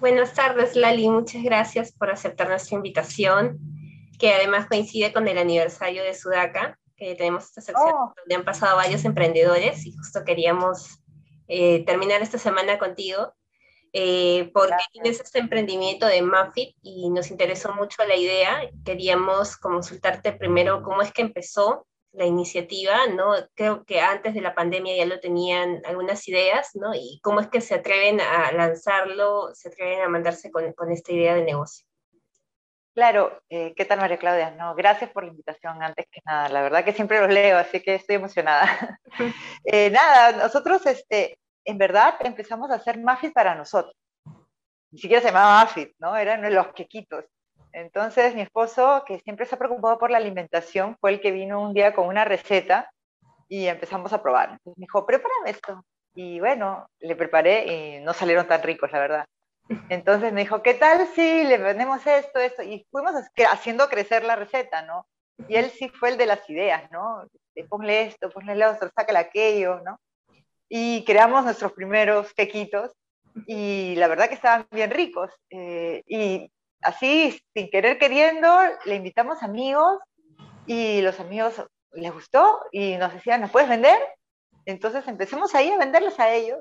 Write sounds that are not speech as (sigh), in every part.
Buenas tardes, Lali. Muchas gracias por aceptar nuestra invitación, que además coincide con el aniversario de Sudaca, que tenemos esta sección oh. donde han pasado varios emprendedores y justo queríamos eh, terminar esta semana contigo, eh, porque tienes este emprendimiento de Mafit y nos interesó mucho la idea. Queríamos consultarte primero cómo es que empezó la iniciativa, ¿no? Creo que antes de la pandemia ya lo tenían algunas ideas, ¿no? Y cómo es que se atreven a lanzarlo, se atreven a mandarse con, con esta idea de negocio. Claro, eh, ¿qué tal María Claudia? No, gracias por la invitación antes que nada. La verdad que siempre los leo, así que estoy emocionada. (laughs) (laughs) eh, nada, nosotros, este, en verdad, empezamos a hacer Mafit para nosotros. Ni siquiera se llamaba Mafit, ¿no? Eran los quequitos. Entonces mi esposo, que siempre se ha preocupado por la alimentación, fue el que vino un día con una receta y empezamos a probar. Entonces me dijo, prepárame esto. Y bueno, le preparé y no salieron tan ricos, la verdad. Entonces me dijo, ¿qué tal si le ponemos esto, esto? Y fuimos haciendo crecer la receta, ¿no? Y él sí fue el de las ideas, ¿no? Ponle esto, ponle lo otro, sácale aquello, ¿no? Y creamos nuestros primeros quequitos y la verdad que estaban bien ricos. Eh, y así, sin querer queriendo, le invitamos amigos y los amigos les gustó y nos decían, ¿nos puedes vender? Entonces empecemos ahí a venderles a ellos.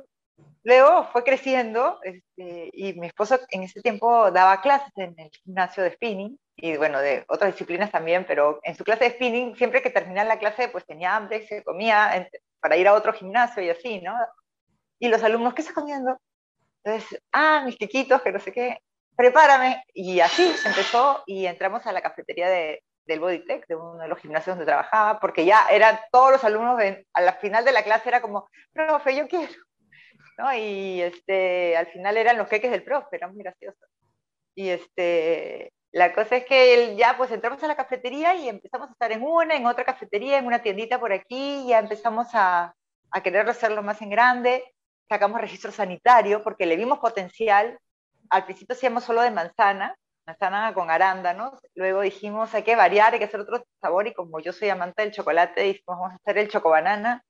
Luego fue creciendo este, y mi esposo en ese tiempo daba clases en el gimnasio de spinning y bueno, de otras disciplinas también, pero en su clase de spinning, siempre que terminaba la clase, pues tenía hambre, se comía para ir a otro gimnasio y así, ¿no? Y los alumnos, ¿qué estás comiendo? Entonces, ah, mis chiquitos, que no sé qué prepárame. Y así empezó y entramos a la cafetería de, del Bodytech, de uno de los gimnasios donde trabajaba, porque ya eran todos los alumnos, a la final de la clase era como, profe, yo quiero. ¿No? Y este, al final eran los queques del profe, era muy gracioso. Y este, la cosa es que ya pues entramos a la cafetería y empezamos a estar en una, en otra cafetería, en una tiendita por aquí, ya empezamos a, a querer hacerlo más en grande, sacamos registro sanitario porque le vimos potencial al principio hacíamos solo de manzana, manzana con arándanos, luego dijimos hay que variar, hay que hacer otro sabor y como yo soy amante del chocolate, dijimos vamos a hacer el chocobanana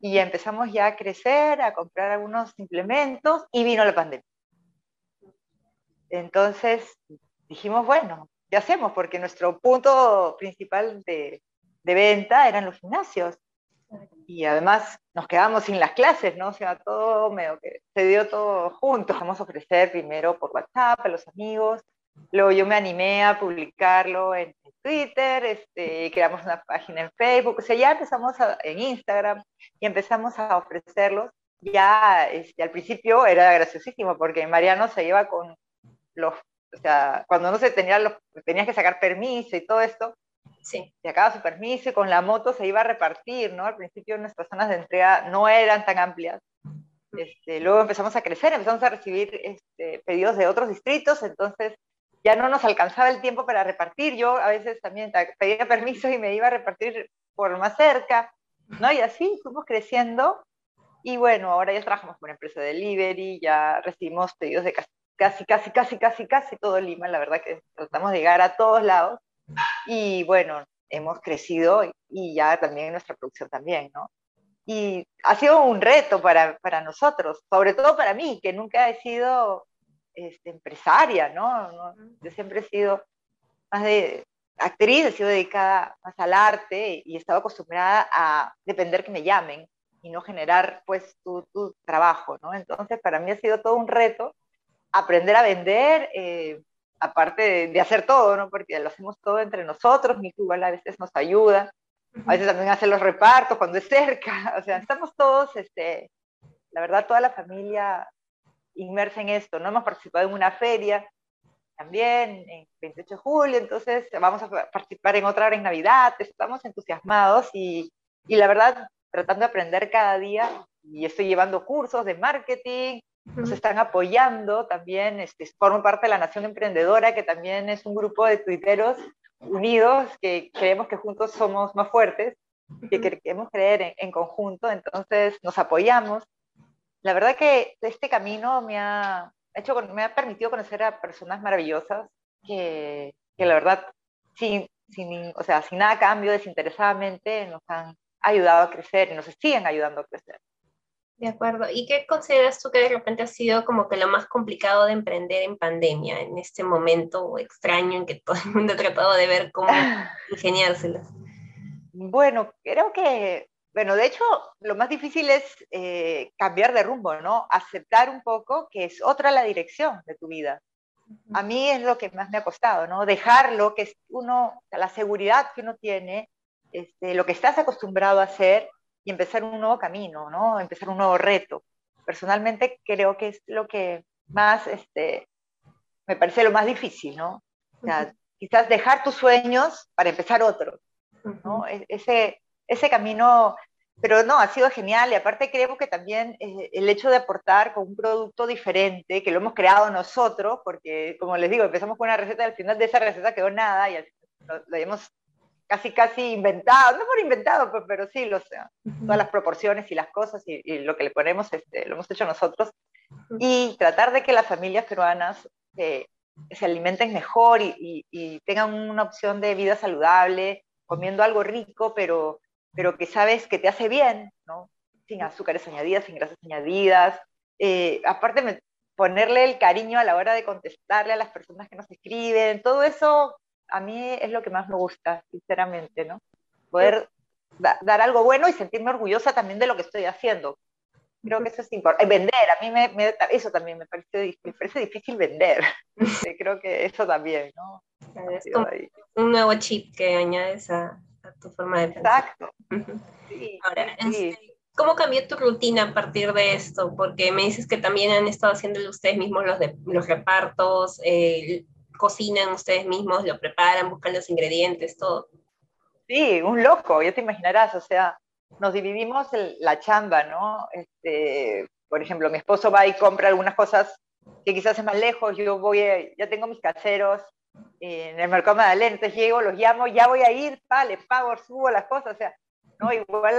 y empezamos ya a crecer, a comprar algunos implementos y vino la pandemia. Entonces dijimos, bueno, ¿qué hacemos? Porque nuestro punto principal de, de venta eran los gimnasios y además nos quedamos sin las clases, ¿no? O sea, todo medio que se dio todo junto. Vamos a ofrecer primero por WhatsApp a los amigos, luego yo me animé a publicarlo en Twitter, este, creamos una página en Facebook, o sea, ya empezamos en Instagram y empezamos a ofrecerlos. Ya este, al principio era graciosísimo porque Mariano se iba con los, o sea, cuando no se tenía los, tenías que sacar permiso y todo esto, Sí. Se acaba su permiso y con la moto se iba a repartir, ¿no? Al principio nuestras zonas de entrega no eran tan amplias. Este, luego empezamos a crecer, empezamos a recibir este, pedidos de otros distritos, entonces ya no nos alcanzaba el tiempo para repartir. Yo a veces también pedía permiso y me iba a repartir por más cerca, ¿no? Y así fuimos creciendo. Y bueno, ahora ya trabajamos con una empresa de delivery, ya recibimos pedidos de casi, casi, casi, casi, casi, casi todo Lima. La verdad que tratamos de llegar a todos lados. Y bueno, hemos crecido y ya también nuestra producción también, ¿no? Y ha sido un reto para, para nosotros, sobre todo para mí, que nunca he sido este, empresaria, ¿no? Yo siempre he sido más de actriz, he sido dedicada más al arte y he estado acostumbrada a depender que me llamen y no generar pues tu, tu trabajo, ¿no? Entonces para mí ha sido todo un reto aprender a vender, eh, aparte de, hacer todo, ¿no? Porque lo hacemos todo entre nosotros, mi igual a veces nos ayuda, a veces también hace los repartos cuando es cerca, (laughs) o sea, estamos todos, este, la verdad, toda la familia inmersa en esto, ¿no? Hemos participado en una feria también, en 28 de julio, entonces vamos a participar en otra en Navidad, estamos entusiasmados y, y la verdad, tratando de aprender cada día y estoy llevando cursos de marketing, nos están apoyando también, este, formo parte de la Nación Emprendedora, que también es un grupo de tuiteros unidos que creemos que juntos somos más fuertes, que queremos creer en, conjunto, entonces nos apoyamos. La verdad que este camino me ha, hecho, me ha permitido conocer a personas maravillosas que, que la verdad, sin, sin, o sea, sin nada cambio, desinteresadamente, nos han ayudado a crecer y nos siguen ayudando a crecer. De acuerdo. ¿Y qué consideras tú que de repente ha sido como que lo más complicado de emprender en pandemia, en este momento extraño en que todo el mundo ha tratado de ver cómo (laughs) ingeniárselas? Bueno, creo que, bueno, de hecho, lo más difícil es eh, cambiar de rumbo, ¿no? Aceptar un poco que es otra la dirección de tu vida. A mí es lo que más me ha costado, ¿no? Dejarlo, que es uno, la seguridad que uno tiene, este, lo que estás acostumbrado a hacer, y empezar un nuevo camino, ¿no? Empezar un nuevo reto. Personalmente creo que es lo que más, este, me parece lo más difícil, ¿no? O sea, quizás dejar tus sueños para empezar otros, ¿no? E-, ese, ese camino, pero no, ha sido genial y aparte creo que también eh, el hecho de aportar con un producto diferente, que lo hemos creado nosotros, porque como les digo, empezamos con una receta y al final de esa receta quedó nada y lo, lo hemos casi casi inventado, no por inventado, pues, pero, sí, lo sea, todas las proporciones y las cosas y, lo que le ponemos este, lo hemos hecho nosotros. Y tratar de que las familias peruanas eh, se alimenten mejor y, tengan una opción de vida saludable, comiendo algo rico, pero, pero que sabes que te hace bien, ¿no? Sin azúcares añadidas, sin grasas añadidas. Eh, aparte, ponerle el cariño a la hora de contestarle a las personas que nos escriben, todo eso a mí es lo que más me gusta, sinceramente, ¿no? Poder dar algo bueno y sentirme orgullosa también de lo que estoy haciendo. Creo que eso es importante. Vender, a mí me, eso también me parece, me parece difícil vender. (laughs) Creo que eso también, ¿no? Es como un nuevo chip que añades a, tu forma de pensar. Exacto. Ahora, este, ¿cómo cambió tu rutina a partir de esto? Porque me dices que también han estado haciendo ustedes mismos los, de, los repartos, eh, cocinan ustedes mismos, lo preparan, buscan los ingredientes, todo. Sí, un loco, ya te imaginarás, o sea, nos dividimos la chamba, ¿no? Este, por ejemplo, mi esposo va y compra algunas cosas que quizás es más lejos, yo voy, ya tengo mis caseros en el mercado Magdalena, entonces llego, los llamo, ya voy a ir, pa, les pago, subo las cosas, o sea, ¿no? Igual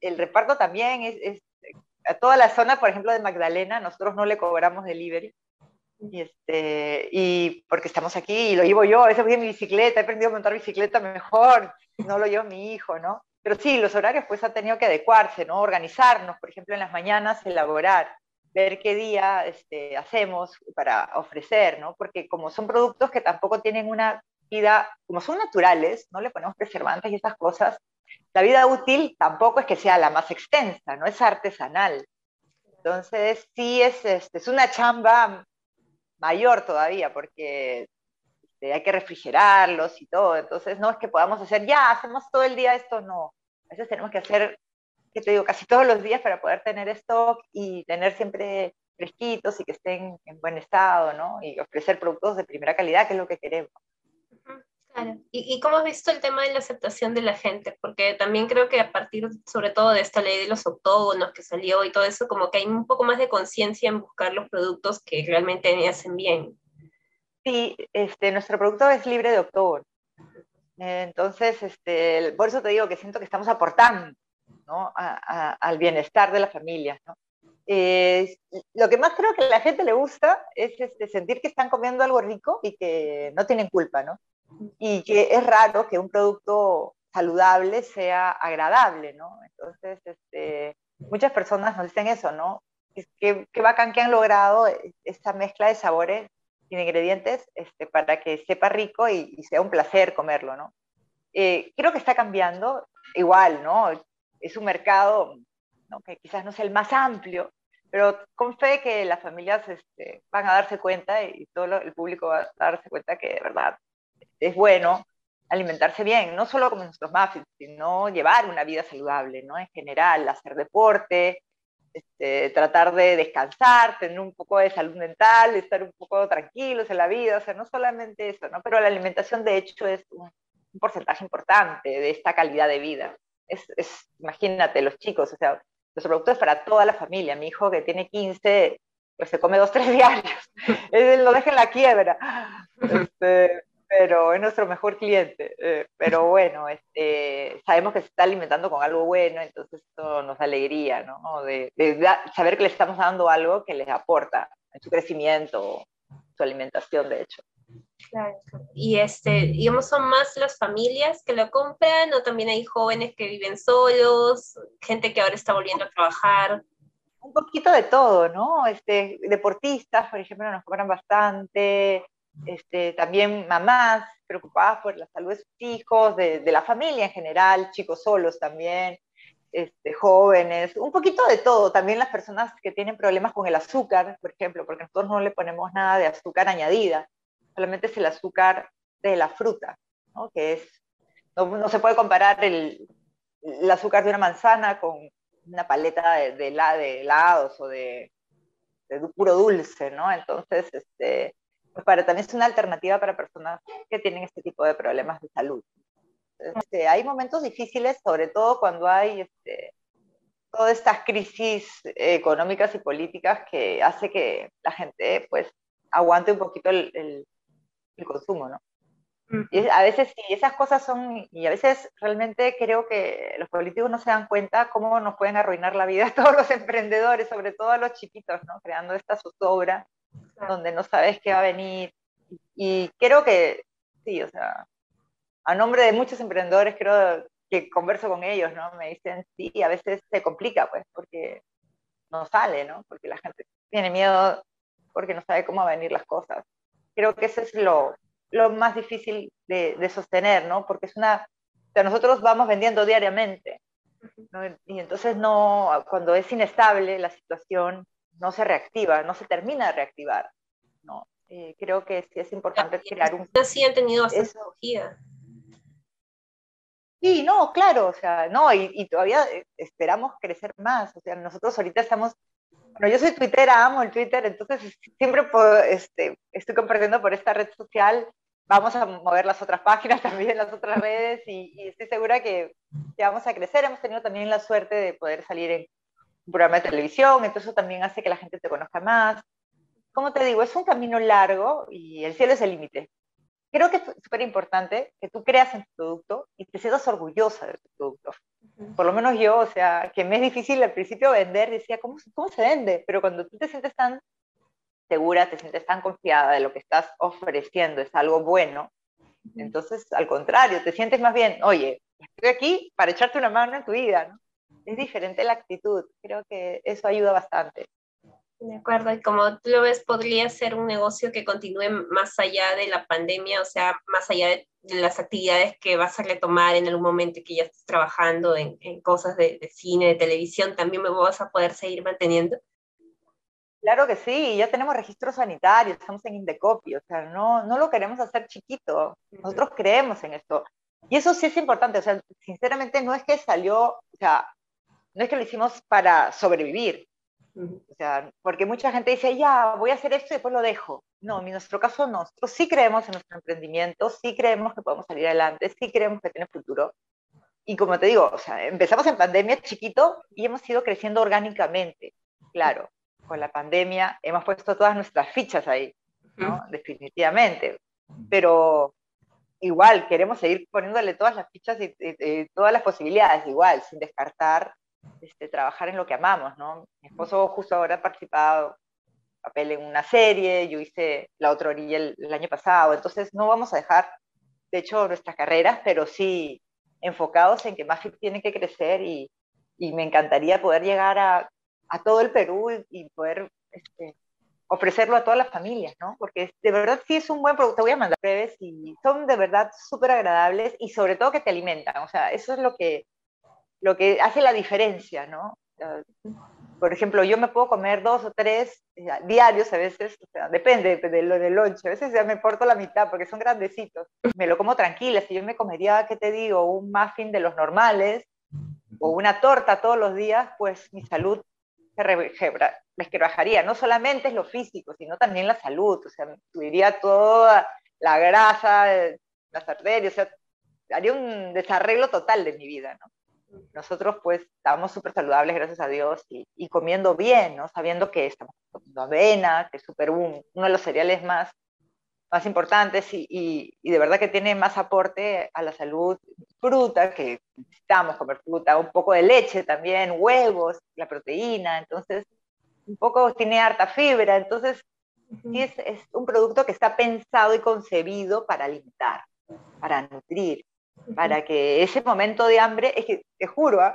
el, reparto también es, es, a toda la zona, por ejemplo, de Magdalena, nosotros no le cobramos delivery, y, este, y porque estamos aquí y lo llevo yo, a veces voy en mi bicicleta, he aprendido a montar bicicleta mejor, no lo llevo mi hijo, ¿no? Pero sí, los horarios pues han tenido que adecuarse, ¿no? Organizarnos, por ejemplo, en las mañanas elaborar, ver qué día este, hacemos para ofrecer, ¿no? Porque como son productos que tampoco tienen una vida, como son naturales, no le ponemos preservantes y estas cosas, la vida útil tampoco es que sea la más extensa, no es artesanal. Entonces, sí es, este, es una chamba mayor todavía, porque este, hay que refrigerarlos y todo. Entonces, no es que podamos hacer, ya, hacemos todo el día esto, no. A veces tenemos que hacer, que te digo, casi todos los días para poder tener stock y tener siempre fresquitos y que estén en buen estado, ¿no? Y ofrecer productos de primera calidad, que es lo que queremos. ¿Y, cómo has visto el tema de la aceptación de la gente? Porque también creo que a partir, sobre todo, de esta ley de los octógonos que salió y todo eso, como que hay un poco más de conciencia en buscar los productos que realmente me hacen bien. Sí, este, nuestro producto es libre de octógono. Entonces, este, por eso te digo que siento que estamos aportando ¿no? al bienestar de la familia. ¿no? lo que más creo que a la gente le gusta es este, sentir que están comiendo algo rico y que no tienen culpa, ¿no? Y que es raro que un producto saludable sea agradable, ¿no? Entonces, este, muchas personas nos dicen eso, ¿no? Qué, qué bacán que han logrado esta mezcla de sabores y de ingredientes este, para que sepa rico y, sea un placer comerlo, ¿no? Eh, creo que está cambiando, igual, ¿no? Es un mercado ¿no? que quizás no sea el más amplio, pero con fe que las familias este, van a darse cuenta y todo el público va a darse cuenta que de verdad es bueno alimentarse bien, no solo como nuestros muffins, sino llevar una vida saludable, ¿no? En general, hacer deporte, este, tratar de descansar, tener un poco de salud mental, estar un poco tranquilos en la vida, o sea, no solamente eso, ¿no? Pero la alimentación, de hecho, es un, porcentaje importante de esta calidad de vida. Es, imagínate, los chicos, o sea, los productos para toda la familia. Mi hijo que tiene 15, pues se come dos, tres diarios. (laughs) Él lo deja en la quiebra. Este, pero es nuestro mejor cliente. Eh, pero bueno, este, sabemos que se está alimentando con algo bueno, entonces esto nos da alegría, ¿no? De, saber que le estamos dando algo que les aporta en su crecimiento, su alimentación, de hecho. Claro. Y este, digamos, son más las familias que lo compran o también hay jóvenes que viven solos, gente que ahora está volviendo a trabajar. Un poquito de todo, ¿no? Este, deportistas, por ejemplo, nos cobran bastante, este, también mamás preocupadas por la salud de sus hijos, de, la familia en general, chicos solos también, este, jóvenes, un poquito de todo. También las personas que tienen problemas con el azúcar, por ejemplo, porque nosotros no le ponemos nada de azúcar añadida, solamente es el azúcar de la fruta, ¿no? que es, no, se puede comparar el, azúcar de una manzana con una paleta de, de, de helados o de, de, puro dulce, ¿no? Entonces, este, para, también es una alternativa para personas que tienen este tipo de problemas de salud. Este, hay momentos difíciles, sobre todo cuando hay este, todas estas crisis económicas y políticas que hace que la gente pues aguante un poquito el, el, el consumo, ¿no? Y a veces sí, esas cosas son, y a veces realmente creo que los políticos no se dan cuenta cómo nos pueden arruinar la vida a (laughs) todos los emprendedores, sobre todo a los chiquitos, ¿no? Creando esta zozobra donde no sabes qué va a venir. Y creo que sí, o sea, a nombre de muchos emprendedores creo que converso con ellos, ¿no? Me dicen, sí, a veces se complica, pues, porque no sale, ¿no? Porque la gente tiene miedo porque no sabe cómo van a venir las cosas. Creo que eso es lo, lo más difícil de, de, sostener, ¿no? Porque es una, o sea, nosotros vamos vendiendo diariamente, ¿no? Y entonces no, cuando es inestable la situación, no se reactiva, no se termina de reactivar, ¿no? Eh, creo que sí es importante crear un... Sí han tenido bastante. Sí, no, claro, o sea, no, y, y, todavía eh, esperamos crecer más, o sea, nosotros ahorita estamos, bueno, yo soy tuitera, amo el Twitter, entonces siempre puedo, este, estoy compartiendo por esta red social, vamos a mover las otras páginas (laughs) también, las otras redes, y, y estoy segura que, que, vamos a crecer, hemos tenido también la suerte de poder salir en un programa de televisión, entonces eso también hace que la gente te conozca más. Como te digo, es un camino largo y el cielo es el límite creo que es súper importante que tú creas en tu producto y te sientas orgullosa de tu producto. Por lo menos yo, o sea, que me es difícil al principio vender, decía, ¿cómo, cómo se vende? Pero cuando tú te sientes tan segura, te sientes tan confiada de lo que estás ofreciendo, es algo bueno, entonces al contrario, te sientes más bien, oye, estoy aquí para echarte una mano en tu vida, ¿no? Es diferente la actitud, creo que eso ayuda bastante. De acuerdo, y como tú lo ves, podría ser un negocio que continúe más allá de la pandemia, o sea, más allá de, las actividades que vas a retomar en algún momento que ya estés trabajando en, en cosas de, de, cine, de televisión, también me vas a poder seguir manteniendo. Claro que sí, ya tenemos registro sanitario, estamos en Indecopy, o sea, no, no lo queremos hacer chiquito, nosotros creemos en esto. Y eso sí es importante, o sea, sinceramente no es que salió, o sea, no es que lo hicimos para sobrevivir, o sea, porque mucha gente dice, ya, voy a hacer esto y después lo dejo. No, en nuestro caso no. Nosotros sí creemos en nuestro emprendimiento, sí creemos que podemos salir adelante, sí creemos que tiene futuro. Y como te digo, o sea, empezamos en pandemia chiquito y hemos ido creciendo orgánicamente. Claro, con la pandemia hemos puesto todas nuestras fichas ahí, ¿no? Definitivamente. Pero igual, queremos seguir poniéndole todas las fichas y, y, y todas las posibilidades, igual, sin descartar este, trabajar en lo que amamos, ¿no? Mi esposo justo ahora ha participado papel en una serie, yo hice La Otra Orilla el, el, año pasado, entonces no vamos a dejar, de hecho, nuestras carreras, pero sí enfocados en que Mafik tiene que crecer y, y, me encantaría poder llegar a, a todo el Perú y, y poder este, ofrecerlo a todas las familias, ¿no? Porque de verdad sí es un buen producto, te voy a mandar breves y son de verdad súper agradables y sobre todo que te alimentan, o sea, eso es lo que lo que hace la diferencia, ¿no? Por ejemplo, yo me puedo comer dos o tres diarios a veces, o sea, depende de lo del lonche, a veces ya me porto la mitad porque son grandecitos. Me lo como tranquila, si yo me comería, ¿qué te digo? Un muffin de los normales o una torta todos los días, pues mi salud se resquebrajaría. No solamente es lo físico, sino también la salud, o sea, subiría toda la grasa, las arterias, o sea, haría un desarreglo total de mi vida, ¿no? Nosotros pues estamos súper saludables, gracias a Dios, y, y, comiendo bien, ¿no? Sabiendo que estamos comiendo avena, que es súper un, uno de los cereales más, más importantes y, y, y, de verdad que tiene más aporte a la salud. Fruta, que necesitamos comer fruta, un poco de leche también, huevos, la proteína, entonces un poco tiene harta fibra, entonces sí es, es un producto que está pensado y concebido para alimentar, para nutrir para que ese momento de hambre, es que te juro, ¿eh?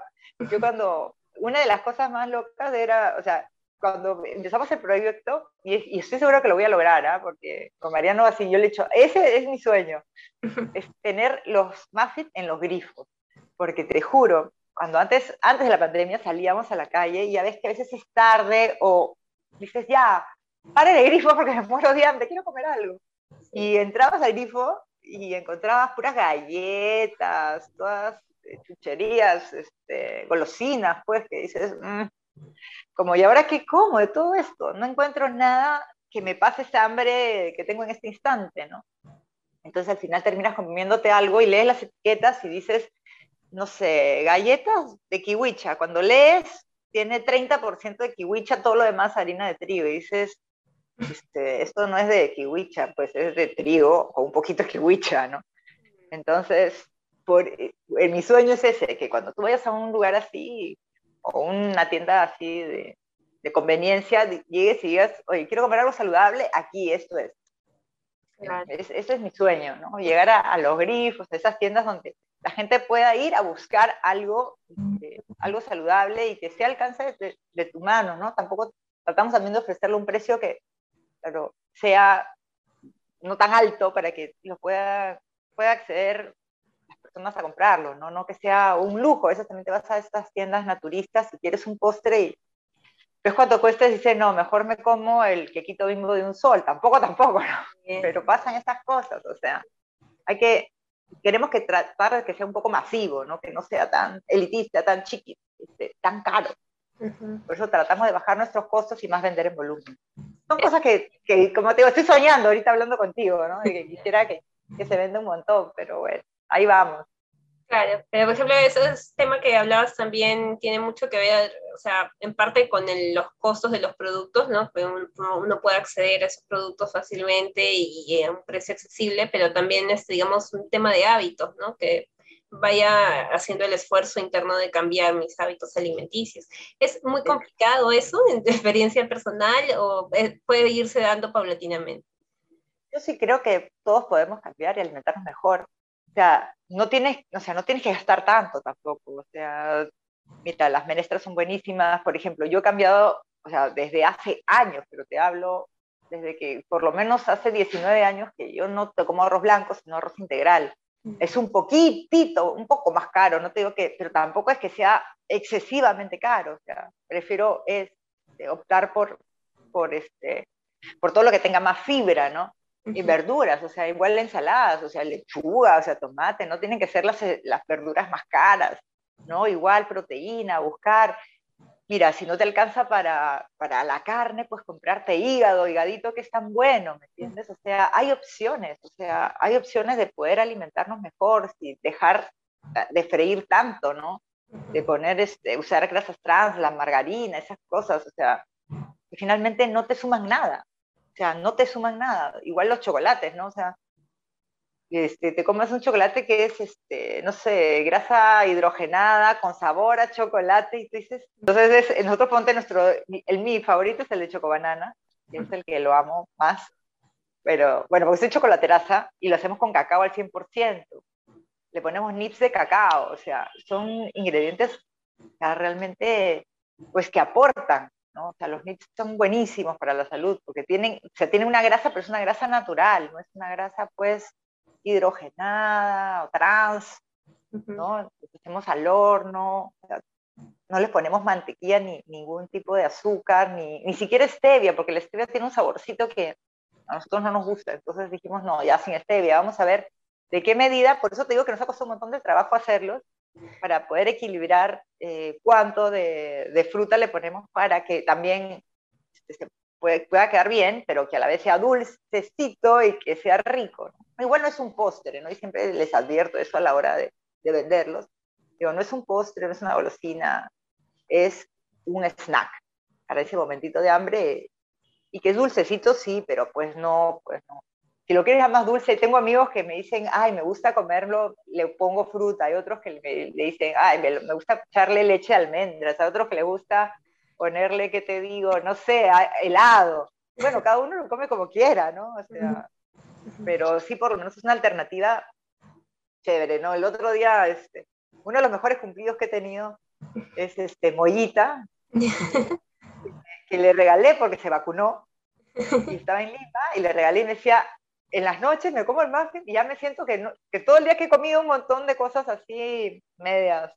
yo cuando una de las cosas más locas era, o sea, cuando empezamos el proyecto, y, estoy seguro que lo voy a lograr, ¿ah? porque con Mariano así yo le he dicho, ese es mi sueño, es tener los muffins en los grifos, porque te juro, cuando antes, antes de la pandemia salíamos a la calle y ya ves que a veces es tarde o dices, ya, pare el grifo porque me muero de hambre, quiero comer algo. Y entrabas al grifo y encontrabas puras galletas, todas eh, chucherías, este, golosinas, pues, que dices, mm, como, ¿y ahora qué como de todo esto? No encuentro nada que me pase esa hambre que tengo en este instante, ¿no? Entonces al final terminas comiéndote algo y lees las etiquetas y dices, no sé, galletas de kiwicha. Cuando lees, tiene 30% de kiwicha, todo lo demás harina de trigo. Y dices, este, esto no es de kiwicha, pues es de trigo o un poquito de kiwicha, ¿no? Entonces, por, eh, mi sueño es ese, que cuando tú vayas a un lugar así, o una tienda así de, de conveniencia, llegues y digas, oye, quiero comer algo saludable, aquí esto es. Eso es mi sueño, ¿no? Llegar a, los grifos, a esas tiendas donde la gente pueda ir a buscar algo, eh, algo saludable y que sea alcance de, de, tu mano, ¿no? Tampoco tratamos también de ofrecerle un precio que pero sea no tan alto para que lo pueda, pueda acceder personas a comprarlo, ¿no? No que sea un lujo. Eso también te vas a estas tiendas naturistas si quieres un postre y ves cuánto cuesta y dices, no, mejor me como el quequito bimbo de un sol. Tampoco, tampoco, ¿no? Pero pasan estas cosas, o sea, hay que, queremos que tratar de que sea un poco masivo, ¿no? Que no sea tan elitista, tan chiquito, este, tan caro. Por eso tratamos de bajar nuestros costos y más vender en volumen. Son cosas que, como te digo, estoy soñando ahorita hablando contigo, ¿no? Que quisiera que, que se venda un montón, pero bueno, ahí vamos. Claro, pero por ejemplo, ese tema que hablabas también tiene mucho que ver, o sea, en parte con los costos de los productos, ¿no? Uno puede acceder a esos productos fácilmente y, a un precio accesible, pero también es, digamos, un tema de hábitos, ¿no? Que vaya haciendo el esfuerzo interno de cambiar mis hábitos alimenticios. ¿Es muy complicado eso en tu experiencia personal o puede irse dando paulatinamente? Yo sí creo que todos podemos cambiar y alimentarnos mejor. O sea, no tienes, o sea, no tienes que gastar tanto tampoco. O sea, mira, las menestras son buenísimas. Por ejemplo, yo he cambiado, o sea, desde hace años, pero te hablo desde que por lo menos hace 19 años que yo no como arroz blanco, sino arroz integral. Es un poquitito, un poco más caro, no te digo que, pero tampoco es que sea excesivamente caro. O sea, prefiero es, este, optar por, por, este, por todo lo que tenga más fibra, ¿no? y verduras, o sea, igual ensaladas, o sea, lechuga, o sea, tomate, no tienen que ser las, eh, las verduras más caras, ¿no? Igual proteína, buscar. Mira, si no te alcanza para, para la carne, pues comprarte hígado, higadito que es tan bueno, ¿me entiendes? O sea, hay opciones, o sea, hay opciones de poder alimentarnos mejor, sin dejar eh, de freír tanto, ¿no? De poner, este, usar grasas trans, la margarina, esas cosas, o sea, que finalmente no te suman nada. O sea, no te suman nada. Igual los chocolates, ¿no? O sea, este, te comes un chocolate que es, este, no sé, grasa hidrogenada con sabor a chocolate y tú dices, entonces es, nosotros ponte nuestro, el mi favorito es el de chocobanana, que es el que lo amo más, pero bueno, porque soy chocolateraza y lo hacemos con cacao al 100%, le ponemos nips de cacao, o sea, son ingredientes realmente, pues que aportan, o sea, los nips son buenísimos para la salud porque tienen, o sea, tienen una grasa, pero es una grasa natural, no es una grasa pues hidrogenada o trans, ¿no? hacemos al horno, no les ponemos mantequilla ni ningún tipo de azúcar, ni, ni siquiera stevia, porque la stevia tiene un saborcito que a nosotros no nos gusta. Entonces dijimos, no, ya sin stevia, vamos a ver de qué medida, por eso te digo que nos ha costado un montón de trabajo hacerlos, para poder equilibrar eh, cuánto de, fruta le ponemos para que también este, pueda quedar bien, pero que a la vez sea dulcecito y que sea rico. Igual no es un postre, ¿no? Y siempre les advierto eso a la hora de, venderlos. Digo, no es un postre, no es una golosina, es un snack para ese momentito de hambre y que es dulcecito, sí, pero pues no, pues no, si lo quieres más dulce, tengo amigos que me dicen, ay, me gusta comerlo, le pongo fruta. Hay otros que le, dicen, ay, me, gusta echarle leche de almendras. Hay otros que le gusta ponerle, ¿qué te digo? No sé, helado. Bueno, cada uno lo come como quiera, ¿no? O sea, pero sí, por lo menos es una alternativa chévere, ¿no? El otro día, este, uno de los mejores cumplidos que he tenido es este, Mollita, que le regalé porque se vacunó y estaba en Lima y le regalé y me decía, en las noches me como el muffin y ya me siento que, que todo el día que he comido un montón de cosas así medias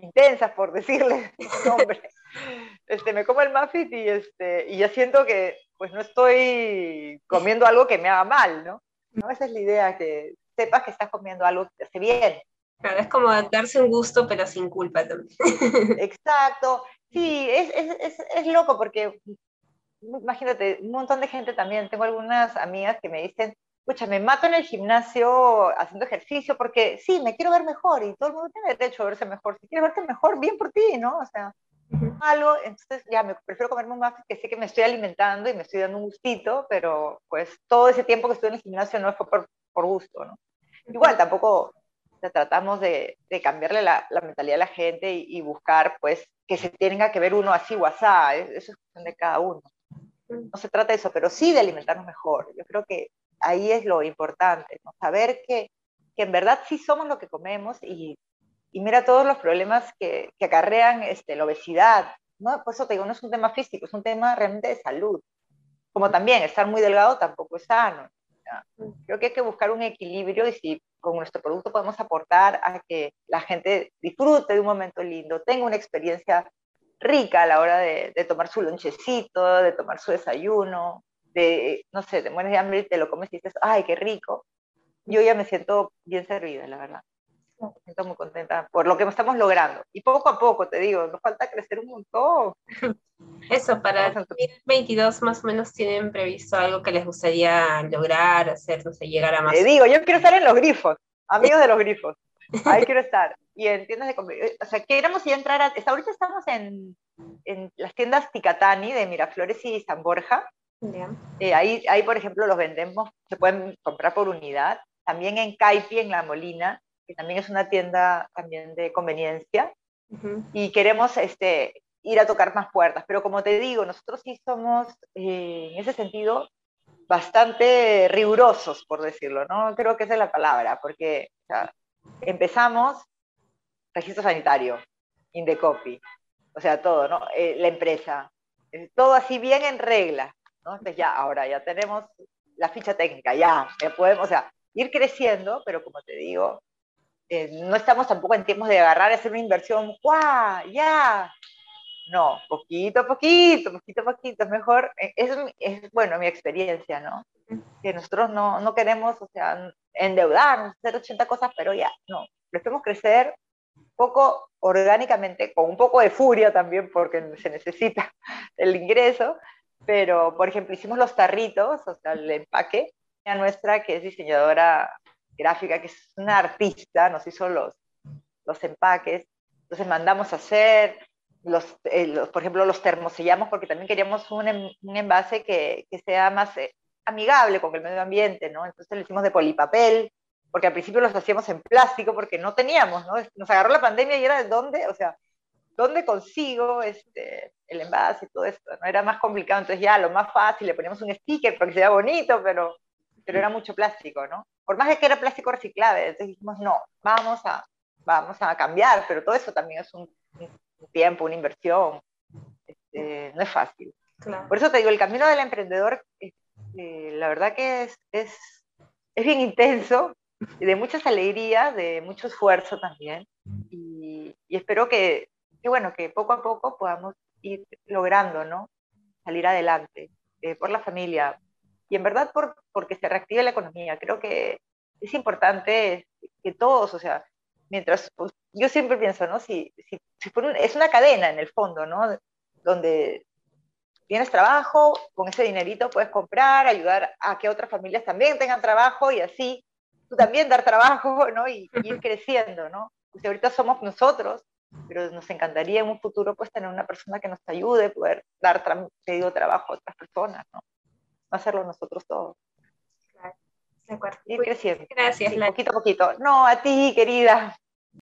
intensas, por decirle (laughs) nombre, (laughs) este, me como el muffin y, este, y ya siento que pues no estoy comiendo algo que me haga mal, ¿no? ¿no? Esa es la idea, que sepas que estás comiendo algo que te hace bien. Claro, es como darse un gusto, pero sin culpa también. (laughs) Exacto. Sí, es, es, es, es loco porque, imagínate, un montón de gente también, tengo algunas amigas que me dicen, escucha, me mato en el gimnasio haciendo ejercicio porque sí, me quiero ver mejor y todo el mundo tiene derecho a verse mejor. Si quieres verte mejor, bien por ti, ¿no? O sea, algo, entonces ya me prefiero comerme un muffin que sé que me estoy alimentando y me estoy dando un gustito, pero pues todo ese tiempo que estuve en el gimnasio no fue por, por gusto, ¿no? Igual tampoco tratamos de, de cambiarle la, la, mentalidad a la gente y, buscar pues que se tenga que ver uno así o así, eso es cuestión de cada uno. No se trata de eso, pero sí de alimentarnos mejor. Yo creo que ahí es lo importante, ¿no? saber que, que en verdad sí somos lo que comemos y y mira todos los problemas que, que acarrean este, la obesidad. ¿no? Por eso te digo, no es un tema físico, es un tema realmente de salud. Como también estar muy delgado tampoco es sano. Creo que hay que buscar un equilibrio y si con nuestro producto podemos aportar a que la gente disfrute de un momento lindo, tenga una experiencia rica a la hora de, de tomar su lonchecito, de tomar su desayuno, de, no sé, te mueres de hambre y te lo comes y dices, ay, qué rico. Yo ya me siento bien servida, la verdad. Me siento muy contenta por lo que estamos logrando. Y poco a poco, te digo, nos falta crecer un montón. Eso, para el 2022 más o menos tienen previsto algo que les gustaría lograr, hacer, no sé, llegar a más. Te digo, yo quiero estar en los grifos, amigos de los grifos. Ahí quiero estar. Y en tiendas de eh, O sea, queremos ya entrar a. Ahorita estamos en, en las tiendas Ticatani de Miraflores y San Borja. Eh, ahí, ahí, por ejemplo, los vendemos, se pueden comprar por unidad. También en Caipi, en La Molina, que también es una tienda también de conveniencia, y queremos este, ir a tocar más puertas. Pero como te digo, nosotros sí somos, eh, en ese sentido, bastante rigurosos, por decirlo, ¿no? Creo que esa es la palabra, porque empezamos registro sanitario, Indecopy, o sea, todo, ¿no? Eh, la empresa, eh, todo así bien en regla. Entonces ya, ahora ya tenemos la ficha técnica, ya, ya podemos, o sea, ir creciendo, pero como te digo, eh, no estamos tampoco en tiempos de agarrar hacer una inversión, ¡guau! ¡Ya! No, poquito a poquito, poquito a poquito, es mejor, eh, es, es, bueno mi experiencia, ¿no? Que nosotros no, no queremos, o sea, endeudarnos, hacer 80 cosas, pero ya, no, preferimos crecer poco orgánicamente, con un poco de furia también, porque se necesita el ingreso, pero, por ejemplo, hicimos los tarritos, o sea, el empaque, a nuestra, que es diseñadora gráfica, que es una artista, nos hizo los, los empaques, entonces mandamos a hacer, los, eh, los, por ejemplo, los termosellamos porque también queríamos un, un envase que, que sea más eh, amigable con el medio ambiente, ¿no? Entonces lo hicimos de polipapel, porque al principio los hacíamos en plástico porque no teníamos, ¿no? Nos agarró la pandemia y era de dónde, o sea, ¿dónde consigo este, el envase y todo esto? ¿no? Era más complicado, entonces ya lo más fácil, le poníamos un sticker para que sea bonito, pero, pero era mucho plástico, ¿no? por más que era plástico reciclable, entonces dijimos, no, vamos a, vamos a cambiar, pero todo eso también es un, tiempo, una inversión, este, no es fácil. Por eso te digo, el camino del emprendedor, este, la verdad que es, es, es, bien intenso, de muchas alegrías, de mucho esfuerzo también, y, y espero que, que, bueno, que poco a poco podamos ir logrando, ¿no? Salir adelante, eh, por la familia, y en verdad por, porque se reactive la economía. Creo que es importante que todos, o sea, mientras, pues, yo siempre pienso, ¿no? Si, si, es una cadena en el fondo, ¿no? Donde tienes trabajo, con ese dinerito puedes comprar, ayudar a que otras familias también tengan trabajo y así tú también dar trabajo, ¿no? Y, ir creciendo, ¿no? Pues ahorita somos nosotros, pero nos encantaría en un futuro pues tener una persona que nos ayude, poder dar trabajo a otras personas, ¿no? hacerlo nosotros todos. Claro, de acuerdo. Ir creciendo. Gracias, Poquito a poquito. No, a ti, querida.